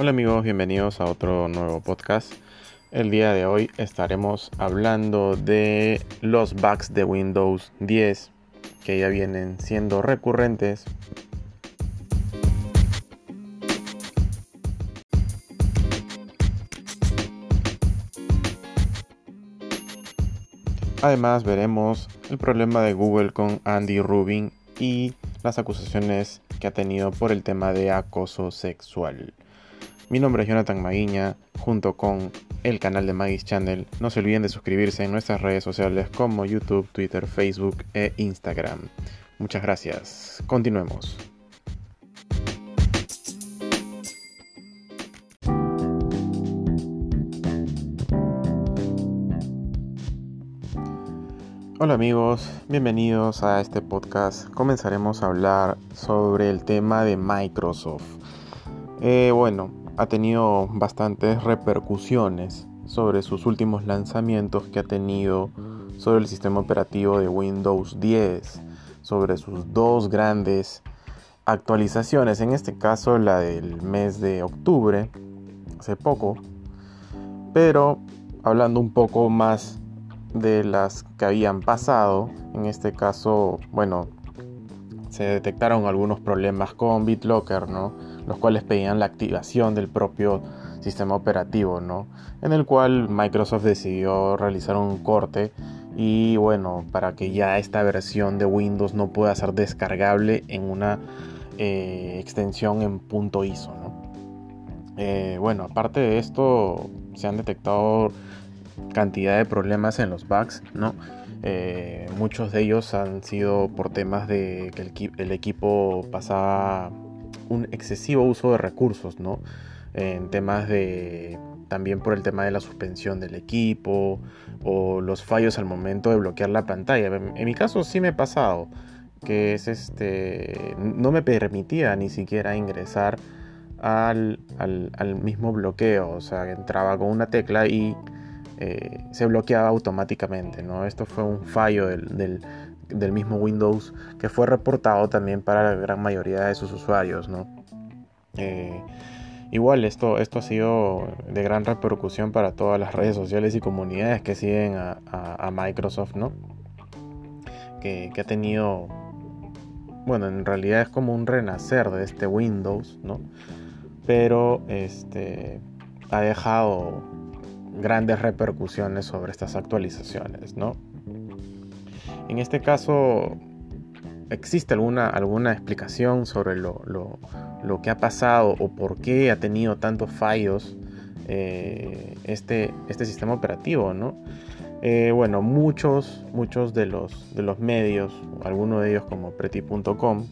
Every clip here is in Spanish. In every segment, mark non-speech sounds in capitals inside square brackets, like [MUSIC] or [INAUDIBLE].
Hola amigos, bienvenidos a otro nuevo podcast. El día de hoy estaremos hablando de los bugs de Windows 10 que ya vienen siendo recurrentes. Además veremos el problema de Google con Andy Rubin y las acusaciones que ha tenido por el tema de acoso sexual. Mi nombre es Jonathan Maguiña, junto con el canal de Maggie's Channel. No se olviden de suscribirse en nuestras redes sociales como YouTube, Twitter, Facebook e Instagram. Muchas gracias. Continuemos. Hola amigos, bienvenidos a este podcast. Comenzaremos a hablar sobre el tema de Microsoft. Eh, bueno, ha tenido bastantes repercusiones sobre sus últimos lanzamientos que ha tenido sobre el sistema operativo de Windows 10, sobre sus dos grandes actualizaciones, en este caso la del mes de octubre, hace poco, pero hablando un poco más de las que habían pasado, en este caso, bueno, se detectaron algunos problemas con BitLocker, ¿no? Los cuales pedían la activación del propio sistema operativo, ¿no? En el cual Microsoft decidió realizar un corte y bueno, para que ya esta versión de Windows no pueda ser descargable en una eh, extensión en punto ISO, ¿no? Eh, bueno, aparte de esto, se han detectado cantidad de problemas en los bugs, ¿no? Eh, muchos de ellos han sido por temas de que el, equipo pasaba un excesivo uso de recursos, ¿no? En temas de también por el tema de la suspensión del equipo o los fallos al momento de bloquear la pantalla. En, mi caso sí me ha pasado que es este no me permitía ni siquiera ingresar al, al mismo bloqueo, o sea, entraba con una tecla y eh, se bloqueaba automáticamente. ¿no? Esto fue un fallo del, mismo Windows que fue reportado también para la gran mayoría de sus usuarios. ¿no? Eh, igual esto, esto ha sido de gran repercusión para todas las redes sociales y comunidades que siguen a, Microsoft, ¿no? Que, que, ha tenido, bueno, en realidad es como un renacer de este Windows, ¿no? Pero este ha dejado grandes repercusiones sobre estas actualizaciones, ¿no? En este caso, ¿existe alguna, alguna explicación sobre lo, que ha pasado o por qué ha tenido tantos fallos eh, este, este sistema operativo, ¿no? Eh, bueno, muchos, muchos de los, de los medios, algunos de ellos como Preti.com,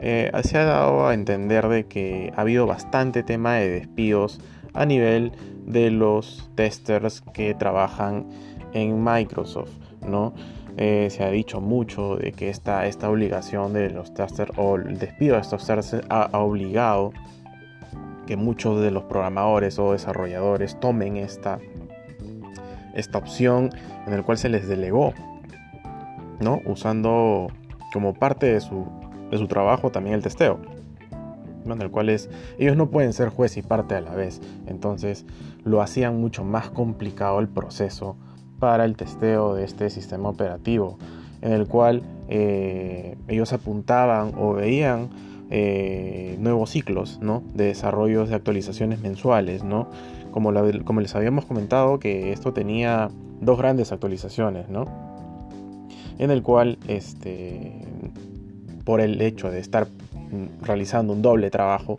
eh, se ha dado a entender de que ha habido bastante tema de despidos a nivel de los testers que trabajan en Microsoft, ¿no? Eh, se ha dicho mucho de que esta, esta obligación de los testers o el despido de estos testers ha, obligado que muchos de los programadores o desarrolladores tomen esta, esta opción en el cual se les delegó, ¿no? Usando como parte de su, de su trabajo también el testeo en el cual ellos no pueden ser juez y parte a la vez. Entonces lo hacían mucho más complicado el proceso para el testeo de este sistema operativo, en el cual eh, ellos apuntaban o veían eh, nuevos ciclos ¿no? de desarrollos de actualizaciones mensuales. ¿no? Como, como les habíamos comentado que esto tenía dos grandes actualizaciones, ¿no? en el cual este, por el hecho de estar realizando un doble trabajo,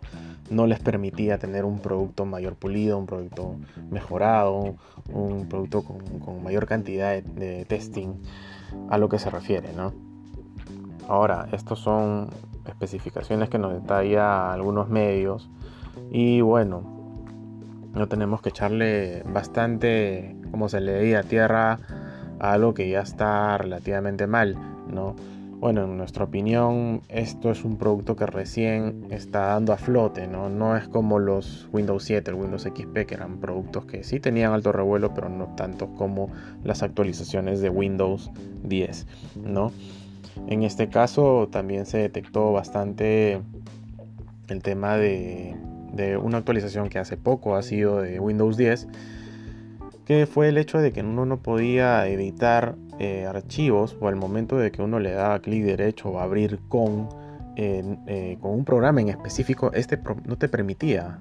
no les permitía tener un producto mayor pulido, un producto mejorado, un producto con, mayor cantidad de, testing a lo que se refiere. ¿no? Ahora, estos son especificaciones que nos detalla algunos medios y bueno, no tenemos que echarle bastante, como se le diga, tierra a algo que ya está relativamente mal, ¿no? Bueno, en nuestra opinión, esto es un producto que recién está dando a flote, ¿no? No es como los Windows 7, el Windows XP, que eran productos que sí tenían alto revuelo, pero no tanto como las actualizaciones de Windows 10, ¿no? En este caso también se detectó bastante el tema de, de una actualización que hace poco ha sido de Windows 10, que fue el hecho de que uno no podía editar eh, archivos o al momento de que uno le daba clic derecho o abrir con, eh, con un programa en específico, este no te permitía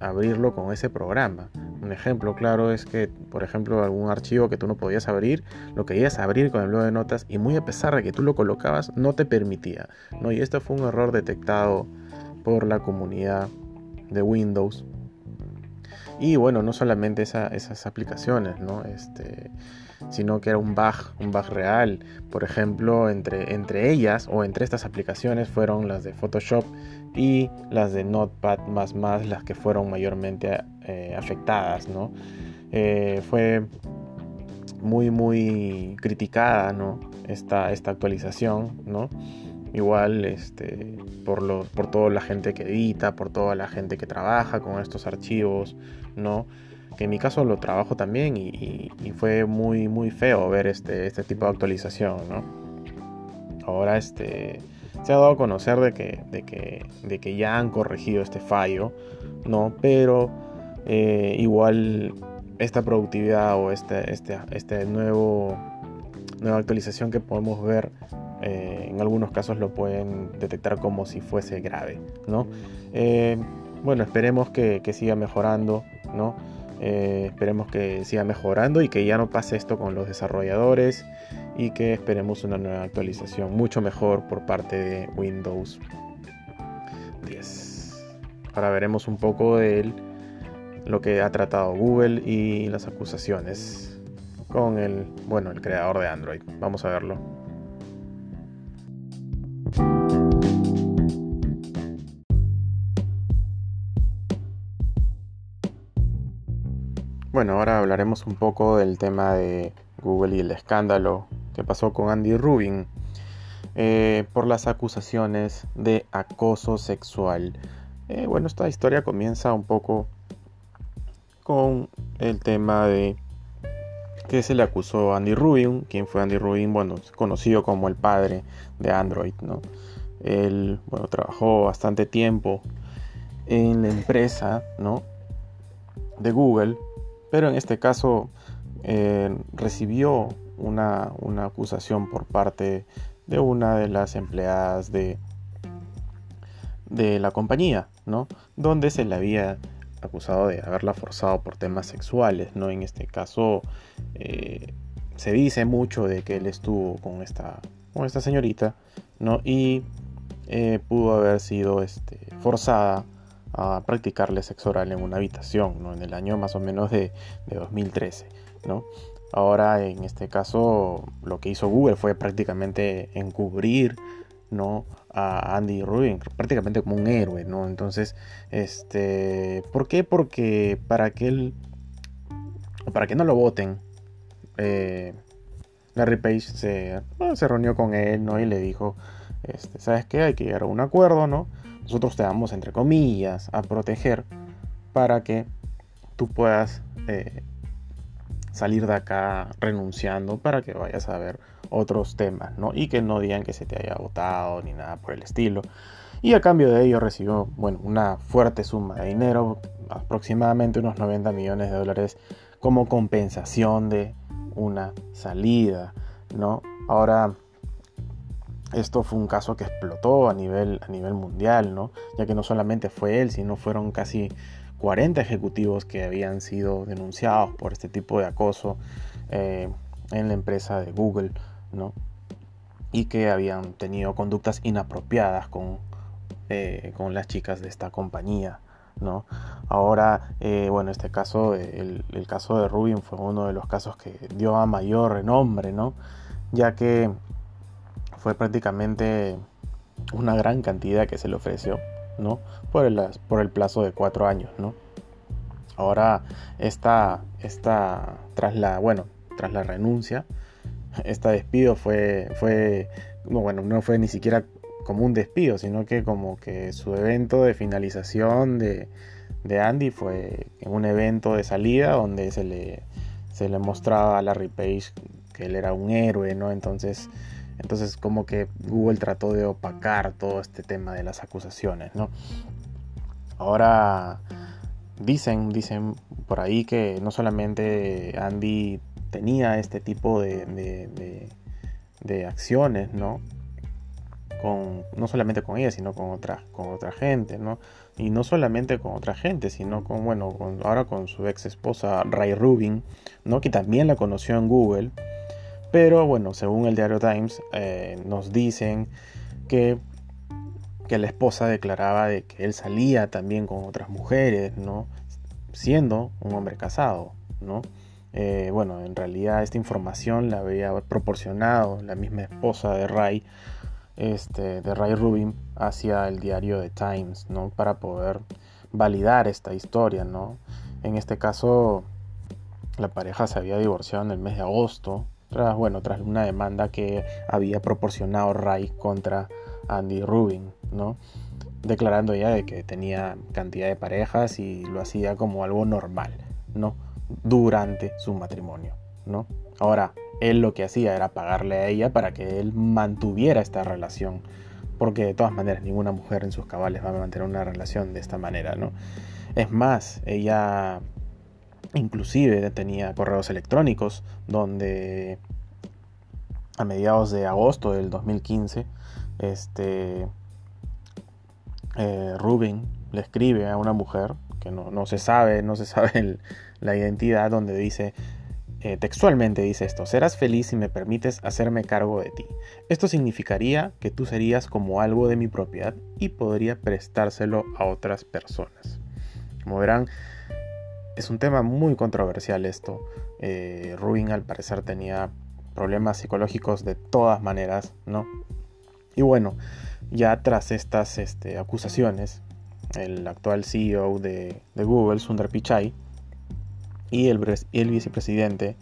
abrirlo con ese programa. Un ejemplo claro es que, por ejemplo, algún archivo que tú no podías abrir, lo querías abrir con el blog de notas y muy a pesar de que tú lo colocabas, no te permitía. ¿no? Y esto fue un error detectado por la comunidad de Windows. Y bueno, no solamente esas aplicaciones, ¿no? Este, sino que era un bug, un bug real. Por ejemplo, entre, entre ellas o entre estas aplicaciones fueron las de Photoshop y las de Notepad las que fueron mayormente eh, afectadas, ¿no? Eh, fue muy muy criticada, ¿no? Esta, esta actualización, ¿no? Igual este, por, los, por toda la gente que edita, por toda la gente que trabaja con estos archivos, ¿no? Que en mi caso lo trabajo también y, fue muy, muy feo ver este, este tipo de actualización, ¿no? Ahora este, se ha dado a conocer de que, de que, de que ya han corregido este fallo, ¿no? Pero eh, igual esta productividad o este, este, este nuevo, nueva actualización que podemos ver eh, en algunos casos lo pueden detectar como si fuese grave, ¿no? Eh, bueno, esperemos que, siga mejorando, ¿no? Eh, esperemos que siga mejorando y que ya no pase esto con los desarrolladores y que esperemos una nueva actualización mucho mejor por parte de Windows 10. Ahora veremos un poco de lo que ha tratado Google y las acusaciones con el, bueno, el creador de Android. Vamos a verlo. Bueno, ahora hablaremos un poco del tema de Google y el escándalo que pasó con Andy Rubin eh, por las acusaciones de acoso sexual. Eh, bueno, esta historia comienza un poco con el tema de que se le acusó a Andy Rubin. quien fue Andy Rubin? Bueno, conocido como el padre de Android, ¿no? Él, bueno, trabajó bastante tiempo en la empresa, ¿no? De Google pero en este caso eh, recibió una, acusación por parte de una de las empleadas de, de la compañía, ¿no? Donde se le había acusado de haberla forzado por temas sexuales, ¿no? En este caso eh, se dice mucho de que él estuvo con esta, con esta señorita, ¿no? Y eh, pudo haber sido este, forzada a practicarle sexo oral en una habitación, ¿no? en el año más o menos de, 2013. ¿no? Ahora, en este caso, lo que hizo Google fue prácticamente encubrir ¿no? a Andy Rubin, prácticamente como un héroe. ¿no? Entonces, este, ¿por qué? Porque para que él, para que no lo voten, eh, Larry Page se, se reunió con él ¿no? y le dijo, este, ¿sabes qué? Hay que llegar a un acuerdo, ¿no? nosotros te damos, entre comillas, a proteger para que tú puedas eh, salir de acá renunciando para que vayas a ver otros temas, ¿no? Y que no digan que se te haya votado ni nada por el estilo. Y a cambio de ello recibió, bueno, una fuerte suma de dinero, aproximadamente unos 90 millones de dólares como compensación de una salida, ¿no? Ahora, esto fue un caso que explotó a nivel, a nivel mundial, ¿no? ya que no solamente fue él, sino fueron casi 40 ejecutivos que habían sido denunciados por este tipo de acoso eh, en la empresa de Google, ¿no? y que habían tenido conductas inapropiadas con, eh, con las chicas de esta compañía. ¿no? Ahora, eh, bueno, este caso, el, el, caso de Rubin fue uno de los casos que dio a mayor renombre, ¿no? ya que fue prácticamente una gran cantidad que se le ofreció, ¿no? Por el, por el plazo de cuatro años, ¿no? Ahora, esta, esta, tras la, bueno, tras la renuncia, este despido fue, fue, bueno, no fue ni siquiera como un despido, sino que como que su evento de finalización de, de Andy fue un evento de salida donde se le, se le mostraba a Larry Page que él era un héroe, ¿no? Entonces, entonces como que Google trató de opacar todo este tema de las acusaciones, ¿no? Ahora dicen, dicen por ahí que no solamente Andy tenía este tipo de, de, acciones, ¿no? Con, no solamente con ella, sino con otra, con gente, ¿no? Y no solamente con otra gente, sino con, bueno, ahora con su ex esposa Ray Rubin, ¿no? Que también la conoció en Google. Pero bueno, según el diario Times, eh, nos dicen que, que la esposa declaraba de que él salía también con otras mujeres, ¿no? Siendo un hombre casado, ¿no? Eh, bueno, en realidad esta información la había proporcionado la misma esposa de Ray, este, de Ray Rubin, hacia el diario The Times, ¿no? Para poder validar esta historia, ¿no? En este caso, la pareja se había divorciado en el mes de agosto, tras, bueno, tras una demanda que había proporcionado Ray contra Andy Rubin, ¿no? Declarando ya de que tenía cantidad de parejas y lo hacía como algo normal, ¿no? durante su matrimonio, ¿no? Ahora, él lo que hacía era pagarle a ella para que él mantuviera esta relación, porque de todas maneras ninguna mujer en sus cabales va a mantener una relación de esta manera, ¿no? Es más, ella inclusive tenía correos electrónicos donde a mediados de agosto del 2015, este, eh, Rubin le escribe a una mujer que no, se sabe, no se [LAUGHS] sabe la identidad, donde dice, eh, textualmente dice esto, serás feliz si me permites hacerme cargo de ti. Esto significaría que tú serías como algo de mi propiedad y podría prestárselo a otras personas. Como verán, es un tema muy controversial esto. Eh, Rubin al parecer tenía problemas psicológicos de todas maneras, ¿no? Y bueno, ya tras estas este, acusaciones, el actual CEO de, Google, Sundar Pichai, y el, vicepresidente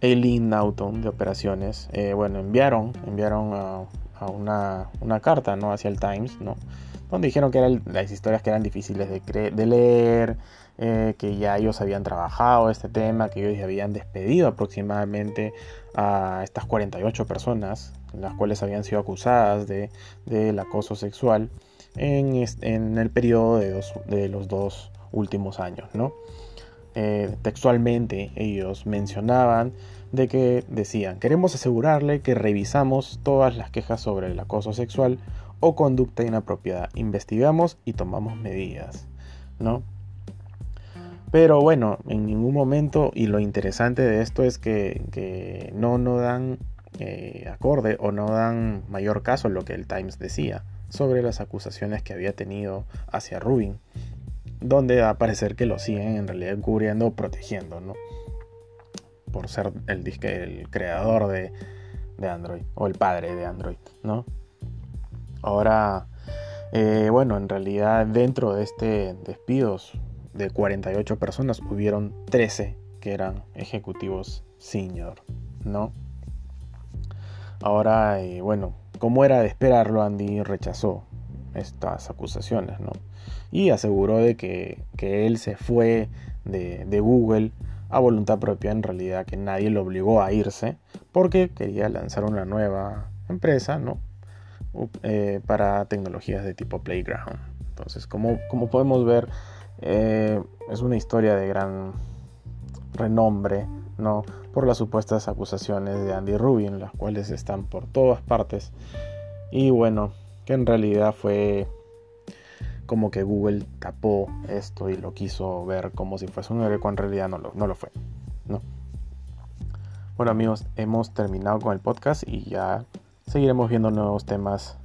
Eileen Naughton de operaciones, eh, bueno, enviaron, enviaron a, una, carta ¿no? hacia el Times, ¿no? donde dijeron que eran las historias que eran difíciles de, de leer, eh, que ya ellos habían trabajado este tema, que ellos habían despedido aproximadamente a estas 48 personas, las cuales habían sido acusadas de, del acoso sexual en, el periodo de, los dos últimos años. ¿no? Eh, textualmente ellos mencionaban de que decían, queremos asegurarle que revisamos todas las quejas sobre el acoso sexual o conducta inapropiada, investigamos y tomamos medidas. ¿no? Pero bueno, en ningún momento, y lo interesante de esto es que, no, no dan eh, acorde o no dan mayor caso a lo que el Times decía sobre las acusaciones que había tenido hacia Rubin, donde va a parecer que lo siguen en realidad encubriendo o protegiendo, ¿no? Por ser el, el creador de, de, Android, o el padre de Android, ¿no? Ahora, eh, bueno, en realidad dentro de este despidos de 48 personas hubieron 13 que eran ejecutivos senior, ¿no? Ahora, eh, bueno, como era de esperarlo, Andy rechazó estas acusaciones, ¿no? Y aseguró de que, él se fue de, Google a voluntad propia, en realidad que nadie lo obligó a irse, porque quería lanzar una nueva empresa, ¿no? Eh, para tecnologías de tipo Playground. Entonces, como, como podemos ver, eh, es una historia de gran renombre, ¿no? Por las supuestas acusaciones de Andy Rubin, las cuales están por todas partes. Y bueno, que en realidad fue como que Google tapó esto y lo quiso ver como si fuese un héroe, cuando en realidad no lo, no lo fue, ¿no? Bueno amigos, hemos terminado con el podcast y ya seguiremos viendo nuevos temas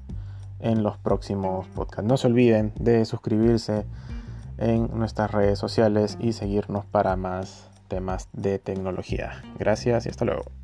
en los próximos podcasts. No se olviden de suscribirse en nuestras redes sociales y seguirnos para más temas de tecnología. Gracias y hasta luego.